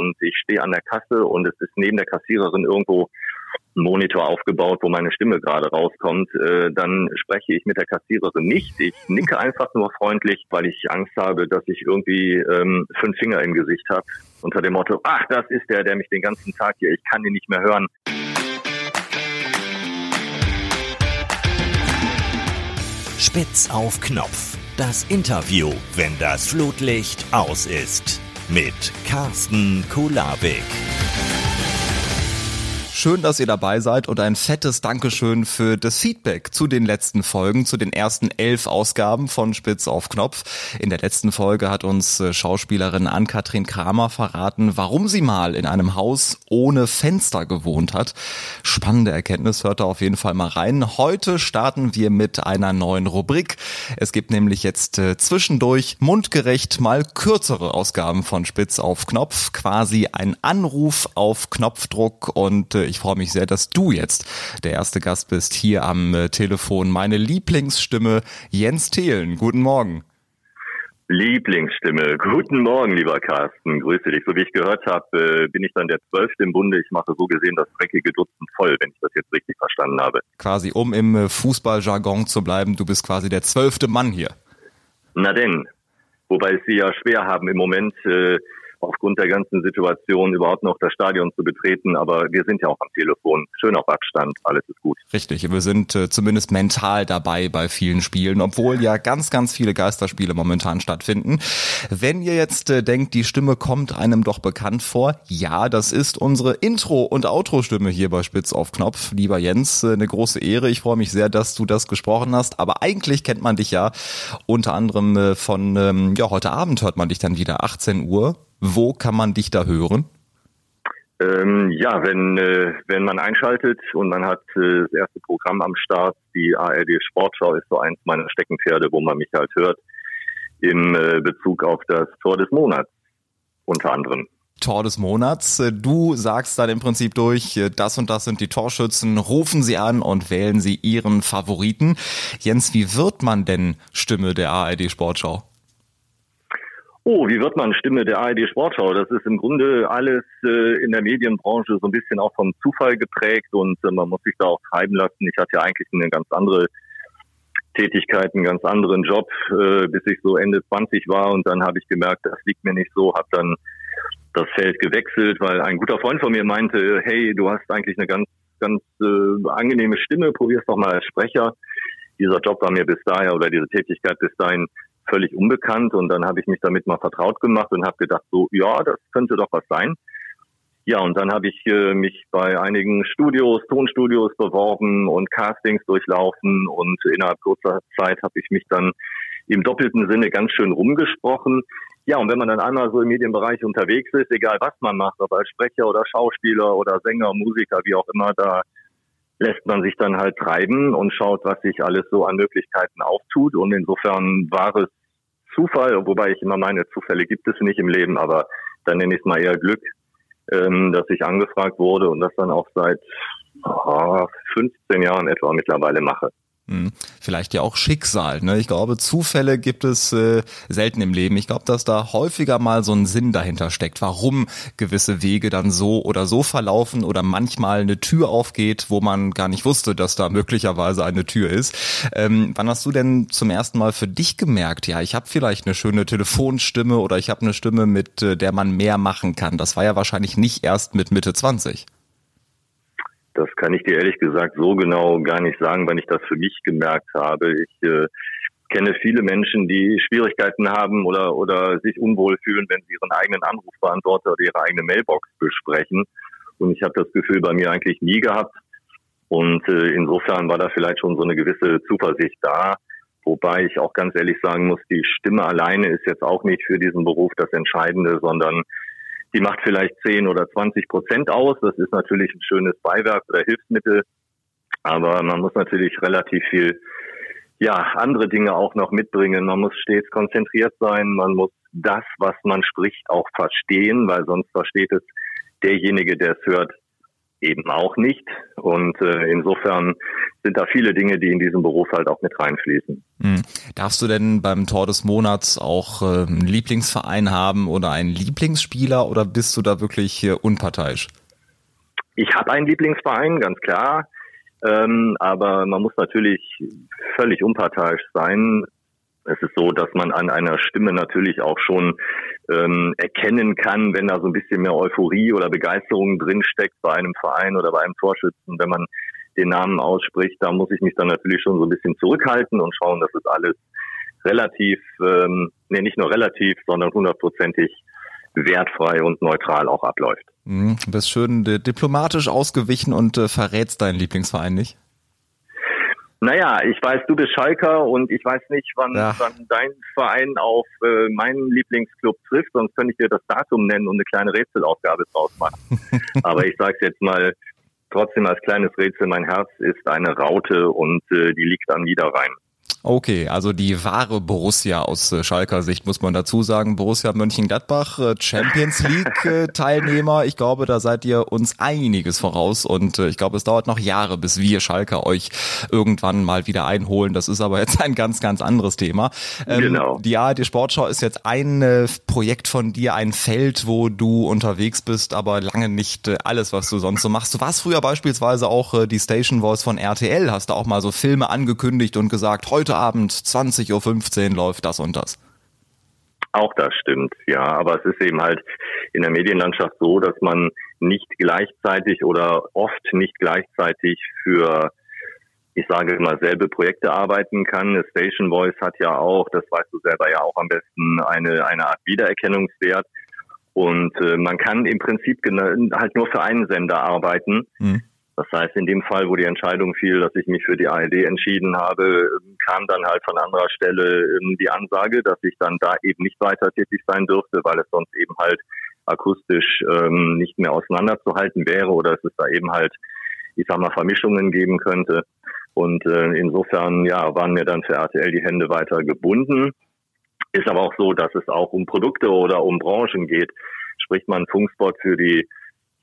und ich stehe an der Kasse und es ist neben der Kassiererin irgendwo ein Monitor aufgebaut, wo meine Stimme gerade rauskommt, äh, dann spreche ich mit der Kassiererin nicht. Ich nicke einfach nur freundlich, weil ich Angst habe, dass ich irgendwie ähm, fünf Finger im Gesicht habe. Unter dem Motto, ach, das ist der, der mich den ganzen Tag hier, ich kann ihn nicht mehr hören. Spitz auf Knopf. Das Interview, wenn das Flutlicht aus ist. Mit Carsten Kulabik. Schön, dass ihr dabei seid und ein fettes Dankeschön für das Feedback zu den letzten Folgen, zu den ersten elf Ausgaben von Spitz auf Knopf. In der letzten Folge hat uns äh, Schauspielerin Ann-Kathrin Kramer verraten, warum sie mal in einem Haus ohne Fenster gewohnt hat. Spannende Erkenntnis, hört da auf jeden Fall mal rein. Heute starten wir mit einer neuen Rubrik. Es gibt nämlich jetzt äh, zwischendurch mundgerecht mal kürzere Ausgaben von Spitz auf Knopf, quasi ein Anruf auf Knopfdruck und äh, ich freue mich sehr, dass du jetzt der erste Gast bist hier am äh, Telefon. Meine Lieblingsstimme Jens Thelen. Guten Morgen. Lieblingsstimme. Guten Morgen, lieber Carsten. Grüße dich. So wie ich gehört habe, äh, bin ich dann der Zwölfte im Bunde. Ich mache so gesehen das dreckige Dutzend voll, wenn ich das jetzt richtig verstanden habe. Quasi, um im äh, Fußballjargon zu bleiben, du bist quasi der zwölfte Mann hier. Na denn, wobei sie ja schwer haben im Moment, äh, aufgrund der ganzen Situation überhaupt noch das Stadion zu betreten. Aber wir sind ja auch am Telefon. Schön auf Abstand. Alles ist gut. Richtig. Wir sind äh, zumindest mental dabei bei vielen Spielen, obwohl ja ganz, ganz viele Geisterspiele momentan stattfinden. Wenn ihr jetzt äh, denkt, die Stimme kommt einem doch bekannt vor, ja, das ist unsere Intro- und Outro-Stimme hier bei Spitz auf Knopf. Lieber Jens, äh, eine große Ehre. Ich freue mich sehr, dass du das gesprochen hast. Aber eigentlich kennt man dich ja unter anderem äh, von, ähm, ja, heute Abend hört man dich dann wieder 18 Uhr wo kann man dich da hören? Ähm, ja, wenn, äh, wenn man einschaltet und man hat äh, das erste Programm am Start, die ARD Sportschau ist so eins meiner Steckenpferde, wo man mich halt hört, im äh, Bezug auf das Tor des Monats unter anderem. Tor des Monats. Äh, du sagst dann im Prinzip durch, äh, das und das sind die Torschützen, rufen sie an und wählen sie ihren Favoriten. Jens, wie wird man denn Stimme der ARD Sportschau? Oh, wie wird man Stimme der ARD Sportschau? Das ist im Grunde alles äh, in der Medienbranche so ein bisschen auch vom Zufall geprägt und äh, man muss sich da auch treiben lassen. Ich hatte ja eigentlich eine ganz andere Tätigkeit, einen ganz anderen Job, äh, bis ich so Ende 20 war und dann habe ich gemerkt, das liegt mir nicht so, habe dann das Feld gewechselt, weil ein guter Freund von mir meinte, hey, du hast eigentlich eine ganz, ganz äh, angenehme Stimme, probier's doch mal als Sprecher. Dieser Job war mir bis dahin oder diese Tätigkeit bis dahin völlig unbekannt und dann habe ich mich damit mal vertraut gemacht und habe gedacht, so ja, das könnte doch was sein. Ja, und dann habe ich äh, mich bei einigen Studios, Tonstudios beworben und Castings durchlaufen und innerhalb kurzer Zeit habe ich mich dann im doppelten Sinne ganz schön rumgesprochen. Ja, und wenn man dann einmal so im Medienbereich unterwegs ist, egal was man macht, ob als Sprecher oder Schauspieler oder Sänger, Musiker, wie auch immer, da lässt man sich dann halt treiben und schaut, was sich alles so an Möglichkeiten auftut. Und insofern war es Zufall, wobei ich immer meine, Zufälle gibt es nicht im Leben, aber dann nenne ich es mal eher Glück, ähm, dass ich angefragt wurde und das dann auch seit oh, 15 Jahren etwa mittlerweile mache. Hm. Vielleicht ja auch Schicksal. Ne? Ich glaube, Zufälle gibt es äh, selten im Leben. Ich glaube, dass da häufiger mal so ein Sinn dahinter steckt, warum gewisse Wege dann so oder so verlaufen oder manchmal eine Tür aufgeht, wo man gar nicht wusste, dass da möglicherweise eine Tür ist. Ähm, wann hast du denn zum ersten Mal für dich gemerkt, ja, ich habe vielleicht eine schöne Telefonstimme oder ich habe eine Stimme, mit äh, der man mehr machen kann? Das war ja wahrscheinlich nicht erst mit Mitte 20. Das kann ich dir ehrlich gesagt so genau gar nicht sagen, wann ich das für mich gemerkt habe. Ich äh, kenne viele Menschen, die Schwierigkeiten haben oder, oder sich unwohl fühlen, wenn sie ihren eigenen Anrufbeantworter oder ihre eigene Mailbox besprechen. Und ich habe das Gefühl bei mir eigentlich nie gehabt. Und äh, insofern war da vielleicht schon so eine gewisse Zuversicht da. Wobei ich auch ganz ehrlich sagen muss, die Stimme alleine ist jetzt auch nicht für diesen Beruf das Entscheidende, sondern die macht vielleicht 10 oder 20 Prozent aus. Das ist natürlich ein schönes Beiwerk oder Hilfsmittel. Aber man muss natürlich relativ viel, ja, andere Dinge auch noch mitbringen. Man muss stets konzentriert sein. Man muss das, was man spricht, auch verstehen, weil sonst versteht es derjenige, der es hört, eben auch nicht. Und äh, insofern sind da viele Dinge, die in diesem Beruf halt auch mit reinfließen. Hm. Darfst du denn beim Tor des Monats auch äh, einen Lieblingsverein haben oder einen Lieblingsspieler oder bist du da wirklich äh, unparteiisch? Ich habe einen Lieblingsverein, ganz klar. Ähm, aber man muss natürlich völlig unparteiisch sein. Es ist so, dass man an einer Stimme natürlich auch schon ähm, erkennen kann, wenn da so ein bisschen mehr Euphorie oder Begeisterung drinsteckt bei einem Verein oder bei einem Torschützen, wenn man den Namen ausspricht, da muss ich mich dann natürlich schon so ein bisschen zurückhalten und schauen, dass es alles relativ, ähm, nee, nicht nur relativ, sondern hundertprozentig wertfrei und neutral auch abläuft. Mhm, bist schön diplomatisch ausgewichen und äh, verrätst deinen Lieblingsverein nicht? Naja, ich weiß, du bist Schalker und ich weiß nicht, wann, ja. wann dein Verein auf äh, meinen Lieblingsclub trifft, sonst könnte ich dir das Datum nennen und eine kleine Rätselaufgabe draus machen. Aber ich sage jetzt mal trotzdem als kleines Rätsel, mein Herz ist eine Raute und äh, die liegt am Niederrhein. Okay, also die wahre Borussia aus äh, Schalker Sicht muss man dazu sagen. Borussia Mönchengladbach, äh, Champions League äh, Teilnehmer. Ich glaube, da seid ihr uns einiges voraus und ich glaube, es dauert noch Jahre, bis wir Schalker euch irgendwann mal wieder einholen. Das ist aber jetzt ein ganz, ganz anderes Thema. Ähm, genau. Die ARD Sportschau ist jetzt ein Projekt von dir, ein Feld, wo du unterwegs bist, aber lange nicht alles, was du sonst so machst. Du warst früher beispielsweise auch die Station Voice von RTL, hast da auch mal so Filme angekündigt und gesagt, heute heute Abend 20.15 Uhr läuft das und das. Auch das stimmt, ja. Aber es ist eben halt in der Medienlandschaft so, dass man nicht gleichzeitig oder oft nicht gleichzeitig für, ich sage mal, selbe Projekte arbeiten kann. Station Voice hat ja auch, das weißt du selber ja auch am besten, eine, eine Art Wiedererkennungswert. Und äh, man kann im Prinzip halt nur für einen Sender arbeiten. Mhm. Das heißt, in dem Fall, wo die Entscheidung fiel, dass ich mich für die ARD entschieden habe, kam dann halt von anderer Stelle ähm, die Ansage, dass ich dann da eben nicht weiter tätig sein dürfte, weil es sonst eben halt akustisch ähm, nicht mehr auseinanderzuhalten wäre oder es ist da eben halt, ich sag mal, Vermischungen geben könnte. Und äh, insofern, ja, waren mir dann für RTL die Hände weiter gebunden. Ist aber auch so, dass es auch um Produkte oder um Branchen geht. Spricht man Funkspot für die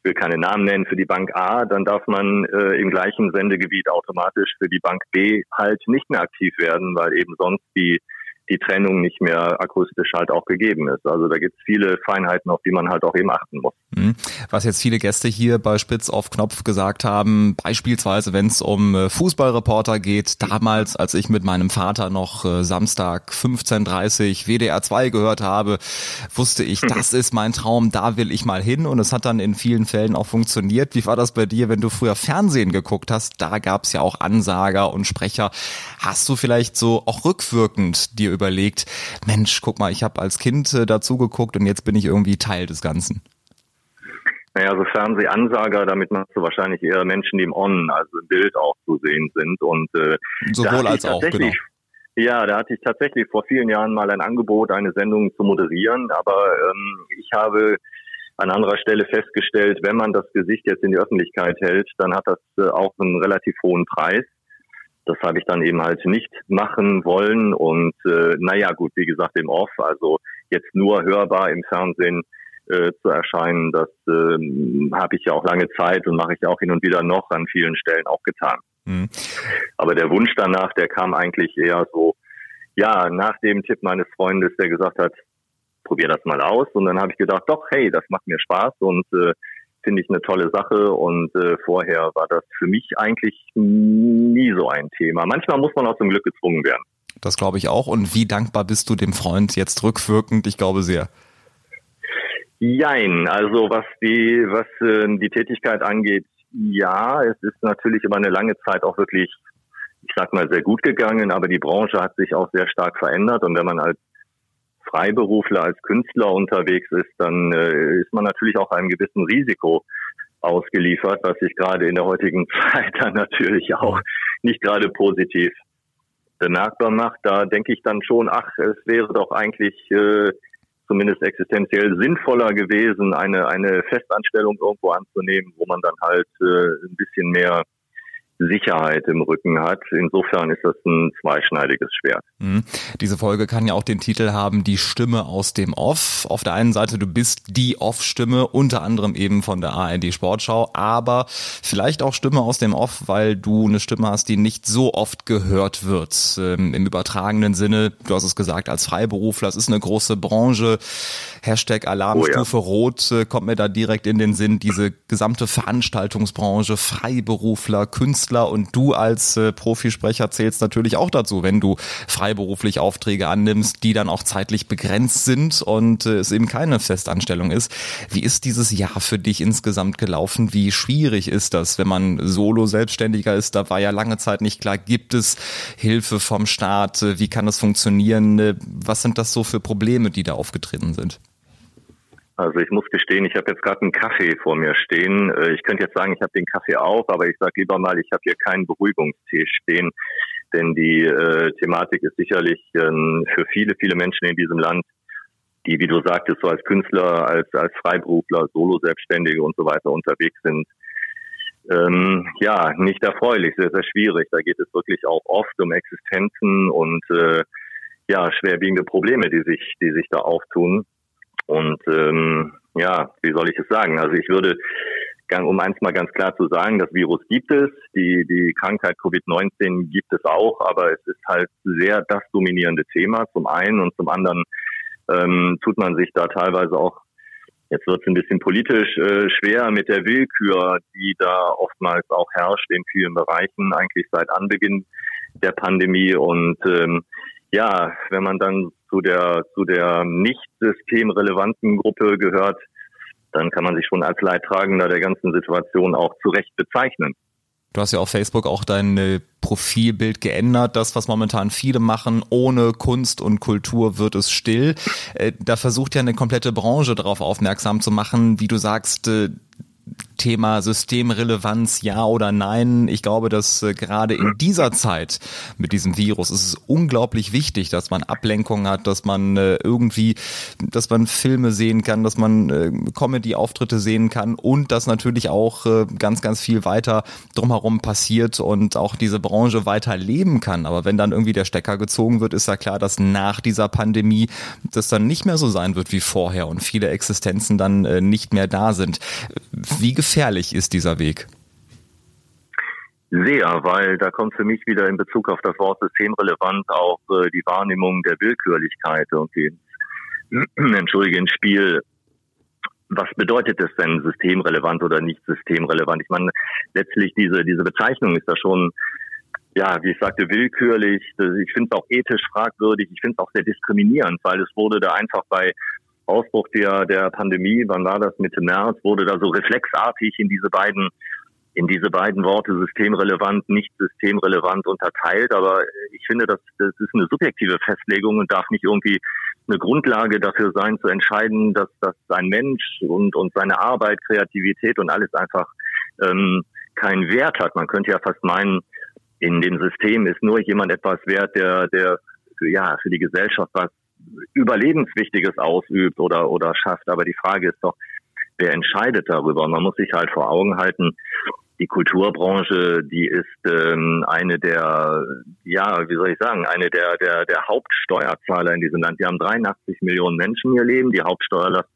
will keine Namen nennen, für die Bank A, dann darf man äh, im gleichen Sendegebiet automatisch für die Bank B halt nicht mehr aktiv werden, weil eben sonst die die Trennung nicht mehr akustisch halt auch gegeben ist. Also da gibt es viele Feinheiten, auf die man halt auch eben achten muss. Mhm. Was jetzt viele Gäste hier bei Spitz auf Knopf gesagt haben, beispielsweise wenn es um äh, Fußballreporter geht, damals, als ich mit meinem Vater noch äh, Samstag 15.30 WDR 2 gehört habe, wusste ich, das ist mein Traum, da will ich mal hin und es hat dann in vielen Fällen auch funktioniert. Wie war das bei dir, wenn du früher Fernsehen geguckt hast? Da gab es ja auch Ansager und Sprecher. Hast du vielleicht so auch rückwirkend dir überlegt, Mensch, guck mal, ich habe als Kind äh, dazu geguckt und jetzt bin ich irgendwie Teil des Ganzen? Naja, so Fernsehansager, damit machst du wahrscheinlich eher Menschen, die im On, also im Bild auch zu sehen sind. Und äh, sowohl als auch, genau. Ja, da hatte ich tatsächlich vor vielen Jahren mal ein Angebot, eine Sendung zu moderieren, aber ähm, ich habe an anderer Stelle festgestellt, wenn man das Gesicht jetzt in die Öffentlichkeit hält, dann hat das äh, auch einen relativ hohen Preis. Das habe ich dann eben halt nicht machen wollen. Und äh, naja, gut, wie gesagt, im Off, also jetzt nur hörbar im Fernsehen äh, zu erscheinen, das äh, habe ich ja auch lange Zeit und mache ich auch hin und wieder noch an vielen Stellen auch getan. Mhm. Aber der Wunsch danach, der kam eigentlich eher so, ja, nach dem Tipp meines Freundes, der gesagt hat, probier das mal aus. Und dann habe ich gedacht, doch, hey, das macht mir Spaß und äh, finde ich eine tolle Sache und äh, vorher war das für mich eigentlich nie so ein Thema. Manchmal muss man auch zum Glück gezwungen werden. Das glaube ich auch. Und wie dankbar bist du dem Freund jetzt rückwirkend? Ich glaube sehr. Jein, also was die, was äh, die Tätigkeit angeht, ja, es ist natürlich über eine lange Zeit auch wirklich, ich sag mal, sehr gut gegangen, aber die Branche hat sich auch sehr stark verändert und wenn man als Freiberufler, als Künstler unterwegs ist, dann äh, ist man natürlich auch einem gewissen Risiko ausgeliefert, was sich gerade in der heutigen Zeit dann natürlich auch nicht gerade positiv bemerkbar macht. Da denke ich dann schon, ach, es wäre doch eigentlich äh, zumindest existenziell sinnvoller gewesen, eine, eine Festanstellung irgendwo anzunehmen, wo man dann halt äh, ein bisschen mehr Sicherheit im Rücken hat. Insofern ist das ein zweischneidiges Schwert. Mhm. Diese Folge kann ja auch den Titel haben, die Stimme aus dem Off. Auf der einen Seite, du bist die Off-Stimme, unter anderem eben von der ARD Sportschau, aber vielleicht auch Stimme aus dem Off, weil du eine Stimme hast, die nicht so oft gehört wird. Ähm, Im übertragenen Sinne, du hast es gesagt, als Freiberufler, es ist eine große Branche. Hashtag Alarmstufe oh ja. Rot äh, kommt mir da direkt in den Sinn. Diese gesamte Veranstaltungsbranche, Freiberufler, Künstler, Künstler und du als äh, Profisprecher zählst natürlich auch dazu, wenn du freiberuflich Aufträge annimmst, die dann auch zeitlich begrenzt sind und äh, es eben keine Festanstellung ist. Wie ist dieses Jahr für dich insgesamt gelaufen? Wie schwierig ist das, wenn man solo selbstständiger ist? Da war ja lange Zeit nicht klar, gibt es Hilfe vom Staat? Wie kann das funktionieren? Äh, was sind das so für Probleme, die da aufgetreten sind? Also ich muss gestehen, ich habe jetzt gerade einen Kaffee vor mir stehen. Äh, ich könnte jetzt sagen, ich habe den Kaffee auf, aber ich sage lieber mal, ich habe hier keinen Beruhigungstee stehen, denn die äh, Thematik ist sicherlich ähm, für viele, viele Menschen in diesem Land, die, wie du sagtest, so als Künstler, als, als Freiberufler, Solo-Selbstständige und so weiter unterwegs sind, ähm, ja, nicht erfreulich, sehr, sehr schwierig. Da geht es wirklich auch oft um Existenzen und äh, ja, schwerwiegende Probleme, die sich, die sich da auftun. Und ähm, ja, wie soll ich es sagen? Also ich würde, um eins mal ganz klar zu sagen, das Virus gibt es, die, die Krankheit Covid-19 gibt es auch, aber es ist halt sehr das dominierende Thema zum einen und zum anderen ähm, tut man sich da teilweise auch, jetzt wird es ein bisschen politisch äh, schwer mit der Willkür, die da oftmals auch herrscht in vielen Bereichen, eigentlich seit Anbeginn der Pandemie und ähm, ja, wenn man dann zu der, zu der nicht systemrelevanten Gruppe gehört, dann kann man sich schon als Leidtragender der ganzen Situation auch zu Recht bezeichnen. Du hast ja auf Facebook auch dein äh, Profilbild geändert. Das, was momentan viele machen, ohne Kunst und Kultur wird es still. Äh, da versucht ja eine komplette Branche darauf aufmerksam zu machen, wie du sagst, äh, Thema Systemrelevanz, ja oder nein. Ich glaube, dass äh, gerade in dieser Zeit mit diesem Virus ist es unglaublich wichtig, dass man Ablenkung hat, dass man äh, irgendwie, dass man Filme sehen kann, dass man äh, Comedy-Auftritte sehen kann und dass natürlich auch äh, ganz, ganz viel weiter drumherum passiert und auch diese Branche weiter leben kann. Aber wenn dann irgendwie der Stecker gezogen wird, ist ja klar, dass nach dieser Pandemie das dann nicht mehr so sein wird wie vorher und viele Existenzen dann äh, nicht mehr da sind. Wie gefährlich ist dieser Weg? Sehr, weil da kommt für mich wieder in Bezug auf das Wort systemrelevant auch äh, die Wahrnehmung der Willkürlichkeit irgendwie entschuldige, ins Spiel. Was bedeutet es denn systemrelevant oder nicht systemrelevant? Ich meine, letztlich diese, diese Bezeichnung ist da schon, ja, wie ich sagte, willkürlich. Ich finde es auch ethisch fragwürdig. Ich finde es auch sehr diskriminierend, weil es wurde da einfach bei Ausbruch der, der Pandemie, wann war das, Mitte März, wurde da so reflexartig in diese beiden in diese beiden Worte systemrelevant, nicht systemrelevant unterteilt. Aber ich finde, das, das ist eine subjektive Festlegung und darf nicht irgendwie eine Grundlage dafür sein, zu entscheiden, dass, dass ein Mensch und, und seine Arbeit, Kreativität und alles einfach ähm, keinen Wert hat. Man könnte ja fast meinen, in dem System ist nur jemand etwas wert, der, der ja, für die Gesellschaft was Überlebenswichtiges ausübt oder, oder schafft. Aber die Frage ist doch, wer entscheidet darüber? Man muss sich halt vor Augen halten, die Kulturbranche, die ist ähm, eine der, ja, wie soll ich sagen, eine der, der, der Hauptsteuerzahler in diesem Land. Wir haben 83 Millionen Menschen hier leben. Die Hauptsteuerlast,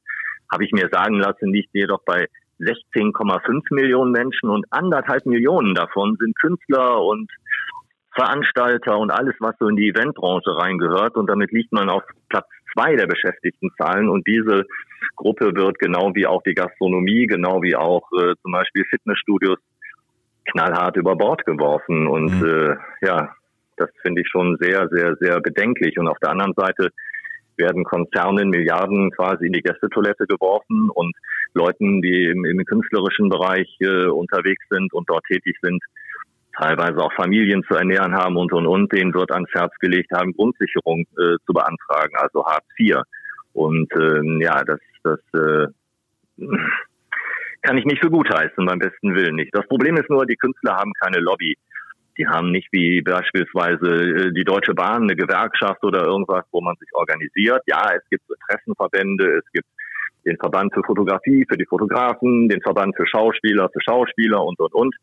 habe ich mir sagen lassen, liegt jedoch bei 16,5 Millionen Menschen und anderthalb Millionen davon sind Künstler und Veranstalter und alles, was so in die Eventbranche reingehört. Und damit liegt man auf Platz zwei der Beschäftigtenzahlen. Und diese Gruppe wird genau wie auch die Gastronomie, genau wie auch äh, zum Beispiel Fitnessstudios knallhart über Bord geworfen. Und mhm. äh, ja, das finde ich schon sehr, sehr, sehr bedenklich. Und auf der anderen Seite werden Konzernen Milliarden quasi in die Gästetoilette geworfen und Leuten, die im, im künstlerischen Bereich äh, unterwegs sind und dort tätig sind, teilweise auch Familien zu ernähren haben und und und, denen wird ans Herz gelegt haben, Grundsicherung äh, zu beantragen, also Hartz IV. Und ähm, ja, das, das äh, kann ich nicht für gut heißen, beim besten Willen nicht. Das Problem ist nur, die Künstler haben keine Lobby. Die haben nicht wie beispielsweise äh, die Deutsche Bahn eine Gewerkschaft oder irgendwas, wo man sich organisiert. Ja, es gibt Interessenverbände, es gibt den Verband für Fotografie, für die Fotografen, den Verband für Schauspieler, für Schauspieler und, und, und.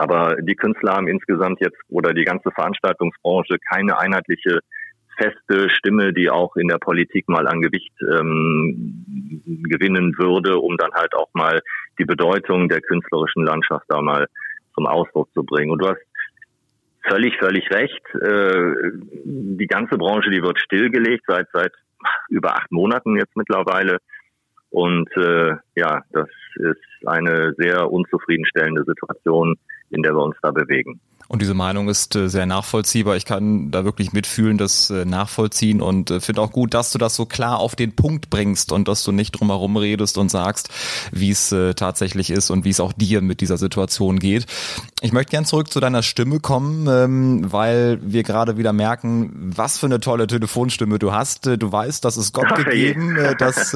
Aber die Künstler haben insgesamt jetzt oder die ganze Veranstaltungsbranche keine einheitliche feste Stimme, die auch in der Politik mal an Gewicht ähm, gewinnen würde, um dann halt auch mal die Bedeutung der künstlerischen Landschaft da mal zum Ausdruck zu bringen. Und du hast völlig, völlig recht. Äh, die ganze Branche, die wird stillgelegt seit seit über acht Monaten jetzt mittlerweile. Und äh, ja, das ist eine sehr unzufriedenstellende Situation, in der wir uns da bewegen. Und diese Meinung ist äh, sehr nachvollziehbar. Ich kann da wirklich mitfühlen, das äh, nachvollziehen und äh, finde auch gut, dass du das so klar auf den Punkt bringst und dass du nicht drumherum redest und sagst, wie es tatsächlich ist und wie es auch dir mit dieser Situation geht. Ich möchte gern zurück zu deiner Stimme kommen, ähm, weil wir gerade wieder merken, was für eine tolle Telefonstimme du hast. Du weißt, das ist Gott gegeben. Das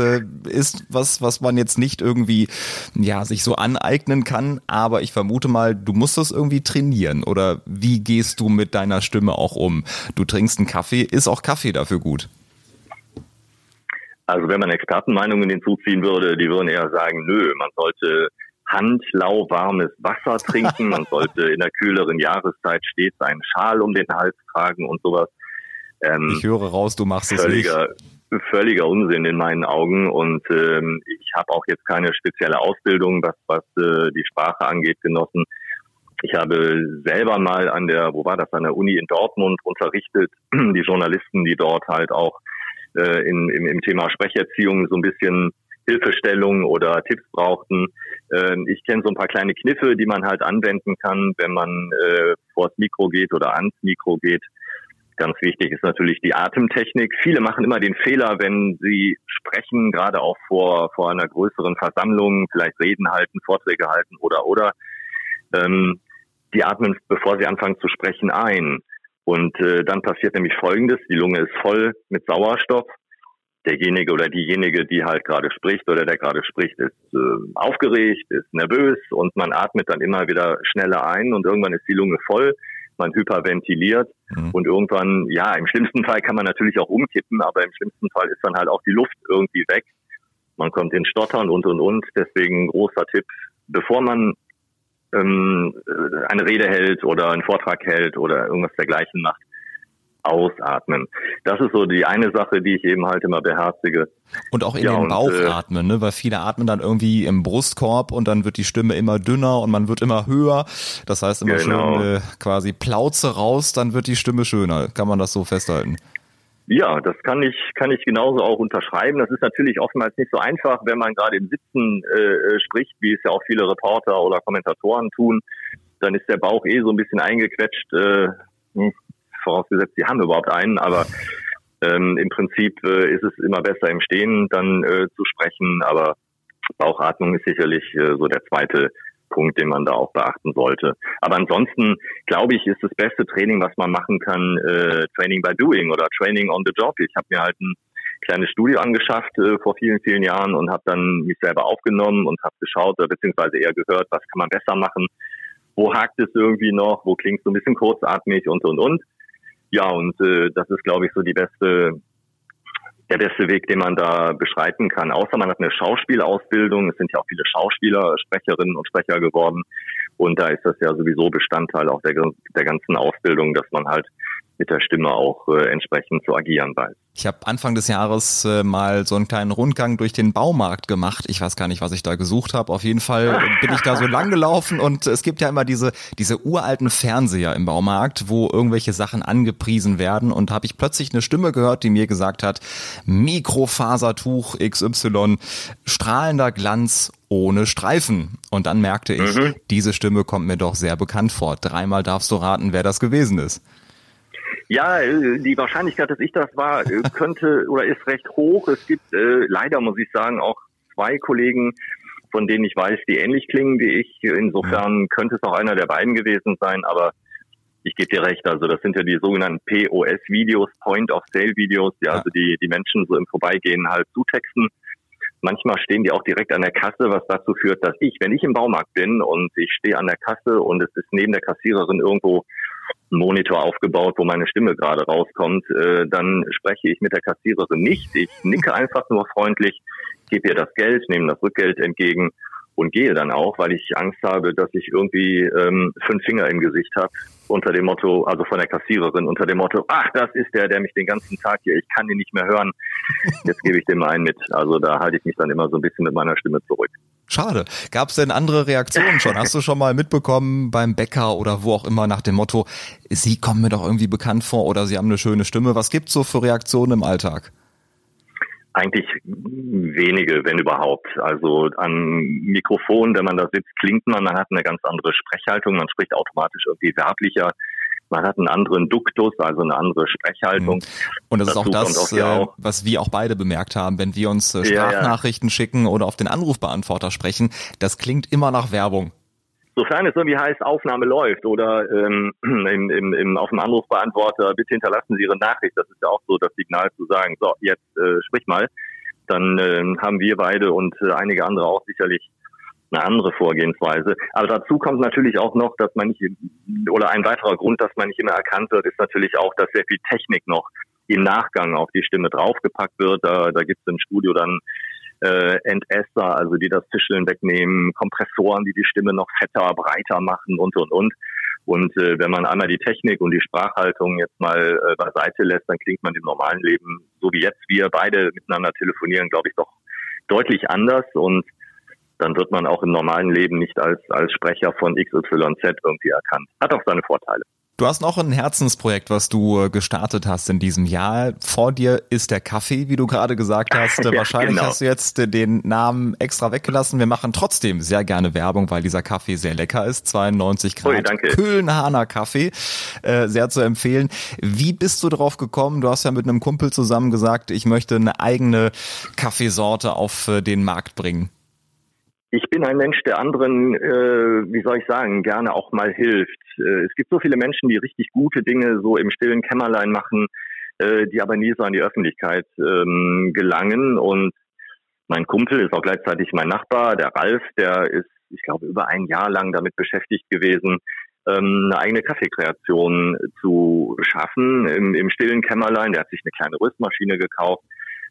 ist was, was man jetzt nicht irgendwie, ja, sich so aneignen kann. Aber ich vermute mal, du musst das irgendwie trainieren oder oder wie gehst du mit deiner Stimme auch um? Du trinkst einen Kaffee, ist auch Kaffee dafür gut? Also wenn man Expertenmeinungen hinzuziehen würde, die würden eher sagen, nö, man sollte handlauwarmes Wasser trinken, man sollte in der kühleren Jahreszeit stets einen Schal um den Hals tragen und sowas. Ähm, ich höre raus, du machst völliger, es nicht. Völliger Unsinn in meinen Augen und ähm, ich habe auch jetzt keine spezielle Ausbildung, was, was äh, die Sprache angeht, genossen. Ich habe selber mal an der, wo war das, an der Uni in Dortmund unterrichtet, die Journalisten, die dort halt auch äh, in, im, im Thema Sprecherziehung so ein bisschen Hilfestellung oder Tipps brauchten. Äh, ich kenne so ein paar kleine Kniffe, die man halt anwenden kann, wenn man äh, vors Mikro geht oder ans Mikro geht. Ganz wichtig ist natürlich die Atemtechnik. Viele machen immer den Fehler, wenn sie sprechen, gerade auch vor, vor einer größeren Versammlung, vielleicht Reden halten, Vorträge halten oder, oder. Ähm, die atmen, bevor sie anfangen zu sprechen, ein. Und äh, dann passiert nämlich Folgendes, die Lunge ist voll mit Sauerstoff. Derjenige oder diejenige, die halt gerade spricht oder der gerade spricht, ist äh, aufgeregt, ist nervös und man atmet dann immer wieder schneller ein und irgendwann ist die Lunge voll, man hyperventiliert mhm. und irgendwann, ja, im schlimmsten Fall kann man natürlich auch umkippen, aber im schlimmsten Fall ist dann halt auch die Luft irgendwie weg. Man kommt in Stottern und und und. Deswegen großer Tipp, bevor man ähm, eine Rede hält oder einen Vortrag hält oder irgendwas dergleichen macht, ausatmen. Das ist so die eine Sache, die ich eben halt immer beherzige. Und auch in ja, den Bauch und, äh, atmen, ne? weil viele atmen dann irgendwie im Brustkorb und dann wird die Stimme immer dünner und man wird immer höher. Das heißt immer genau. schön äh, quasi Plauze raus, dann wird die Stimme schöner. Kann man das so festhalten? Ja, das kann ich, kann ich genauso auch unterschreiben. Das ist natürlich oftmals nicht so einfach, wenn man gerade im Sitzen äh, spricht, wie es ja auch viele Reporter oder Kommentatoren tun. Dann ist der Bauch eh so ein bisschen eingequetscht, äh, hm, vorausgesetzt, sie haben überhaupt einen, aber ähm, im Prinzip äh, ist es immer besser im Stehen dann äh, zu sprechen, aber Bauchatmung ist sicherlich äh, so der zweite Punkt, den man da auch beachten sollte. Aber ansonsten glaube ich, ist das beste Training, was man machen kann, äh, Training by Doing oder Training on the Job. Ich habe mir halt ein kleines Studio angeschafft äh, vor vielen, vielen Jahren und habe dann mich selber aufgenommen und habe geschaut, oder beziehungsweise eher gehört, was kann man besser machen, wo hakt es irgendwie noch, wo klingt so ein bisschen kurzatmig und und und. Ja, und äh, das ist, glaube ich, so die beste der beste Weg, den man da beschreiten kann. Außer man hat eine Schauspielausbildung. Es sind ja auch viele Schauspieler, Sprecherinnen und Sprecher geworden. Und da ist das ja sowieso Bestandteil auch der, der ganzen Ausbildung, dass man halt mit der Stimme auch äh, entsprechend zu agieren weiß. Ich habe Anfang des Jahres äh, mal so einen kleinen Rundgang durch den Baumarkt gemacht. Ich weiß gar nicht, was ich da gesucht habe. Auf jeden Fall bin ich da so lang gelaufen und es gibt ja immer diese diese uralten Fernseher im Baumarkt, wo irgendwelche Sachen angepriesen werden und habe ich plötzlich eine Stimme gehört, die mir gesagt hat: Mikrofasertuch XY, strahlender Glanz ohne Streifen. Und dann merkte ich, mhm. diese Stimme kommt mir doch sehr bekannt vor. Dreimal darfst du raten, wer das gewesen ist. Ja, äh, die Wahrscheinlichkeit, dass ich das war, äh, könnte oder ist recht hoch. Es gibt äh, leider, muss ich sagen, auch zwei Kollegen, von denen ich weiß, die ähnlich klingen wie ich. Insofern könnte es auch einer der beiden gewesen sein, aber ich gebe dir recht, also das sind ja die sogenannten POS-Videos, Point-of-Sale-Videos, die ja. also die, die Menschen so im Vorbeigehen halt zutexten. Manchmal stehen die auch direkt an der Kasse, was dazu führt, dass ich, wenn ich im Baumarkt bin und ich stehe an der Kasse und es ist neben der Kassiererin irgendwo Monitor aufgebaut, wo meine Stimme gerade rauskommt, äh, dann spreche ich mit der Kassiererin nicht. Ich nicke einfach nur freundlich, gebe ihr das Geld, nehme das Rückgeld entgegen und gehe dann auch, weil ich Angst habe, dass ich irgendwie ähm, fünf Finger im Gesicht habe unter dem Motto, also von der Kassiererin unter dem Motto, ach, das ist der, der mich den ganzen Tag hier, ich kann ihn nicht mehr hören. Jetzt gebe ich dem einen mit. Also da halte ich mich dann immer so ein bisschen mit meiner Stimme zurück. Schade. Gab es denn andere Reaktionen schon? Hast du schon mal mitbekommen beim Bäcker oder wo auch immer nach dem Motto, Sie kommen mir doch irgendwie bekannt vor oder Sie haben eine schöne Stimme. Was gibt's so für Reaktionen im Alltag? Eigentlich wenige, wenn überhaupt. Also am Mikrofon, wenn man da sitzt, klingt man, man hat eine ganz andere Sprechhaltung, man spricht automatisch irgendwie werblicher. Man hat einen anderen Duktus, also eine andere Sprechhaltung. Mhm. Und das ist auch das, auch äh, was wir auch beide bemerkt haben, wenn wir uns äh, Sprachnachrichten ja, ja. schicken oder auf den Anrufbeantworter sprechen, das klingt immer nach Werbung sofern es irgendwie heißt, Aufnahme läuft oder ähm, im, im, im, auf dem Anrufbeantworter, bitte hinterlassen Sie Ihre Nachricht, das ist ja auch so das Signal zu sagen, so, jetzt äh, sprich mal, dann äh, haben wir beide und äh, einige andere auch sicherlich eine andere Vorgehensweise. Aber dazu kommt natürlich auch noch, dass man nicht, oder ein weiterer Grund, dass man nicht immer erkannt wird, ist natürlich auch, dass sehr viel Technik noch im Nachgang auf die Stimme draufgepackt wird. Da, da gibt es im Studio dann äh, Entesser, also die das Fischeln wegnehmen, Kompressoren, die die Stimme noch fetter, breiter machen und und und. Und äh, wenn man einmal die Technik und die Sprachhaltung jetzt mal äh, beiseite lässt, dann klingt man im normalen Leben, so wie jetzt wir beide miteinander telefonieren, glaube ich, doch deutlich anders. Und dann wird man auch im normalen Leben nicht als, als Sprecher von XYZ irgendwie erkannt. Hat auch seine Vorteile. Du hast noch ein Herzensprojekt, was du äh, gestartet hast in diesem Jahr. Vor dir ist der Kaffee, wie du gerade gesagt hast. ja, Wahrscheinlich genau. hast du jetzt äh, den Namen extra weggelassen. Wir machen trotzdem sehr gerne Werbung, weil dieser Kaffee sehr lecker ist. 92 Grad Ui, Köhlenhahner Kaffee. Äh, sehr zu empfehlen. Wie bist du darauf gekommen? Du hast ja mit einem Kumpel zusammen gesagt, ich möchte eine eigene Kaffeesorte auf äh, den Markt bringen. Ich bin ein Mensch, der anderen, äh, wie soll ich sagen, gerne auch mal hilft. Äh, es gibt so viele Menschen, die richtig gute Dinge so im stillen Kämmerlein machen, äh, die aber nie so an die Öffentlichkeit ähm, gelangen. Und mein Kumpel ist auch gleichzeitig mein Nachbar, der Ralf, der ist, ich glaube, über ein Jahr lang damit beschäftigt gewesen, ähm, eine eigene Kaffeekreation zu schaffen im, im stillen Kämmerlein. Der hat sich eine kleine Rüstmaschine gekauft,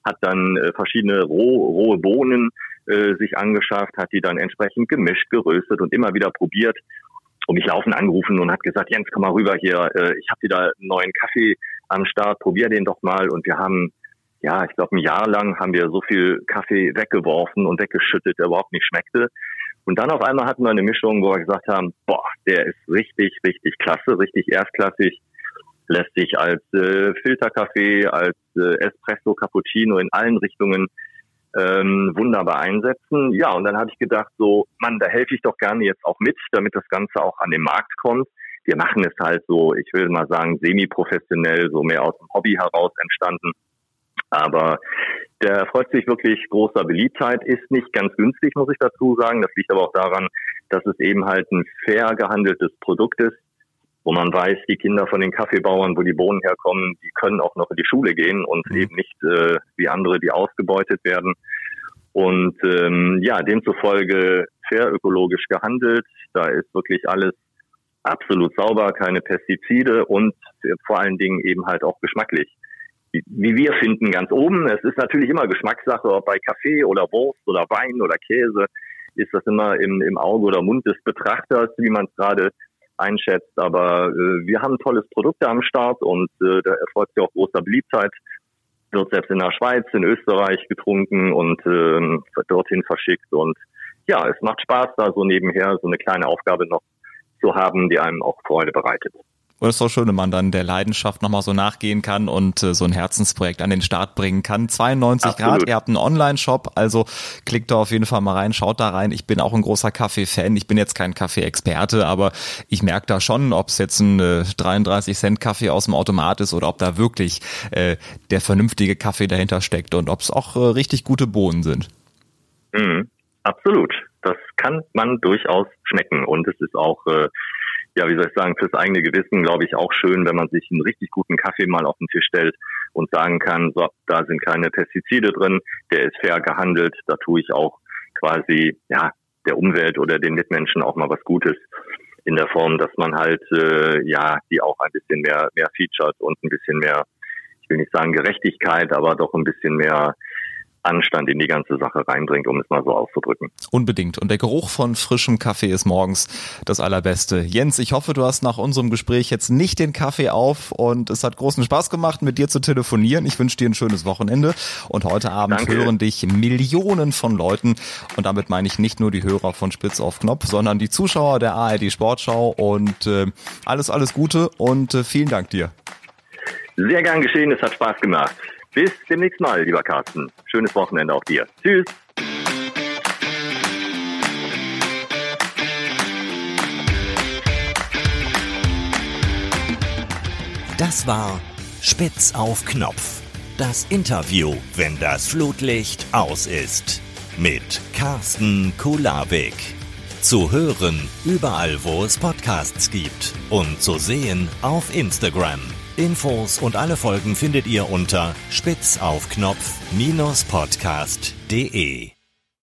hat dann äh, verschiedene roh, rohe Bohnen äh, sich angeschafft, hat die dann entsprechend gemischt, geröstet und immer wieder probiert und mich laufen angerufen und hat gesagt, Jens, komm mal rüber hier, äh, ich habe wieder einen neuen Kaffee am Start, probier den doch mal. Und wir haben, ja, ich glaube, ein Jahr lang haben wir so viel Kaffee weggeworfen und weggeschüttet, der überhaupt nicht schmeckte. Und dann auf einmal hatten wir eine Mischung, wo wir gesagt haben, boah, der ist richtig, richtig klasse, richtig erstklassig, lässt sich als äh, Filterkaffee, als äh, Espresso, Cappuccino in allen Richtungen ähm, wunderbar einsetzen. Ja, und dann habe ich gedacht, so, Mann, da helfe ich doch gerne jetzt auch mit, damit das Ganze auch an den Markt kommt. Wir machen es halt so, ich will mal sagen, semi-professionell, so mehr aus dem Hobby heraus entstanden. Aber der freut sich wirklich großer Beliebtheit, ist nicht ganz günstig, muss ich dazu sagen. Das liegt aber auch daran, dass es eben halt ein fair gehandeltes Produkt ist wo man weiß, die Kinder von den Kaffeebauern, wo die Bohnen herkommen, die können auch noch in die Schule gehen und mhm. eben nicht äh, wie andere, die ausgebeutet werden. Und ähm, ja, demzufolge fair ökologisch gehandelt. Da ist wirklich alles absolut sauber, keine Pestizide und vor allen Dingen eben halt auch geschmacklich. Wie wir finden, ganz oben. Es ist natürlich immer Geschmackssache, ob bei Kaffee oder Wurst oder Wein oder Käse, ist das immer im, im Auge oder Mund des Betrachters, wie man es gerade einschätzt. Aber äh, wir haben tolles Produkt am Start und äh, da erfolgt ja auch großer Beliebtheit. Wird selbst in der Schweiz, in Österreich getrunken und äh, dorthin verschickt. Und ja, es macht Spaß, da so nebenher so eine kleine Aufgabe noch zu haben, die einem auch Freude bereitet. Und es ist doch schön, wenn man dann der Leidenschaft nochmal so nachgehen kann und äh, so ein Herzensprojekt an den Start bringen kann. 92 Absolut. Grad, ihr habt einen Online-Shop, also klickt da auf jeden Fall mal rein, schaut da rein. Ich bin auch ein großer Kaffee-Fan. Ich bin jetzt kein Kaffee-Experte, aber ich merke da schon, ob es jetzt ein äh, 33 Cent Kaffee aus dem Automat ist oder ob da wirklich äh, der vernünftige Kaffee dahinter steckt und ob es auch äh, richtig gute Bohnen sind. Mhm. Absolut. Das kann man durchaus schmecken und es ist auch äh, ja, wie soll ich sagen, fürs eigene Gewissen, glaube ich, auch schön, wenn man sich einen richtig guten Kaffee mal auf den Tisch stellt und sagen kann, so, da sind keine Pestizide drin, der ist fair gehandelt, da tue ich auch quasi, ja, der Umwelt oder den Mitmenschen auch mal was Gutes in der Form, dass man halt, äh, ja, die auch ein bisschen mehr, mehr featured und ein bisschen mehr, ich will nicht sagen Gerechtigkeit, aber doch ein bisschen mehr Anstand in die ganze Sache reinbringt, um es mal so auszudrücken. Unbedingt. Und der Geruch von frischem Kaffee ist morgens das Allerbeste. Jens, ich hoffe, du hast nach unserem Gespräch jetzt nicht den Kaffee auf und es hat großen Spaß gemacht, mit dir zu telefonieren. Ich wünsche dir ein schönes Wochenende und heute Abend Danke. hören dich Millionen von Leuten und damit meine ich nicht nur die Hörer von Spitz auf Knopf, sondern die Zuschauer der ARD Sportschau und äh, alles, alles Gute und äh, vielen Dank dir. Sehr gern geschehen, es hat Spaß gemacht. Bis demnächst mal, lieber Carsten. Schönes Wochenende auch dir. Tschüss. Das war Spitz auf Knopf. Das Interview, wenn das Flutlicht aus ist. Mit Carsten Kulabik. Zu hören überall, wo es Podcasts gibt. Und zu sehen auf Instagram. Infos und alle Folgen findet ihr unter spitzaufknopf-podcast.de.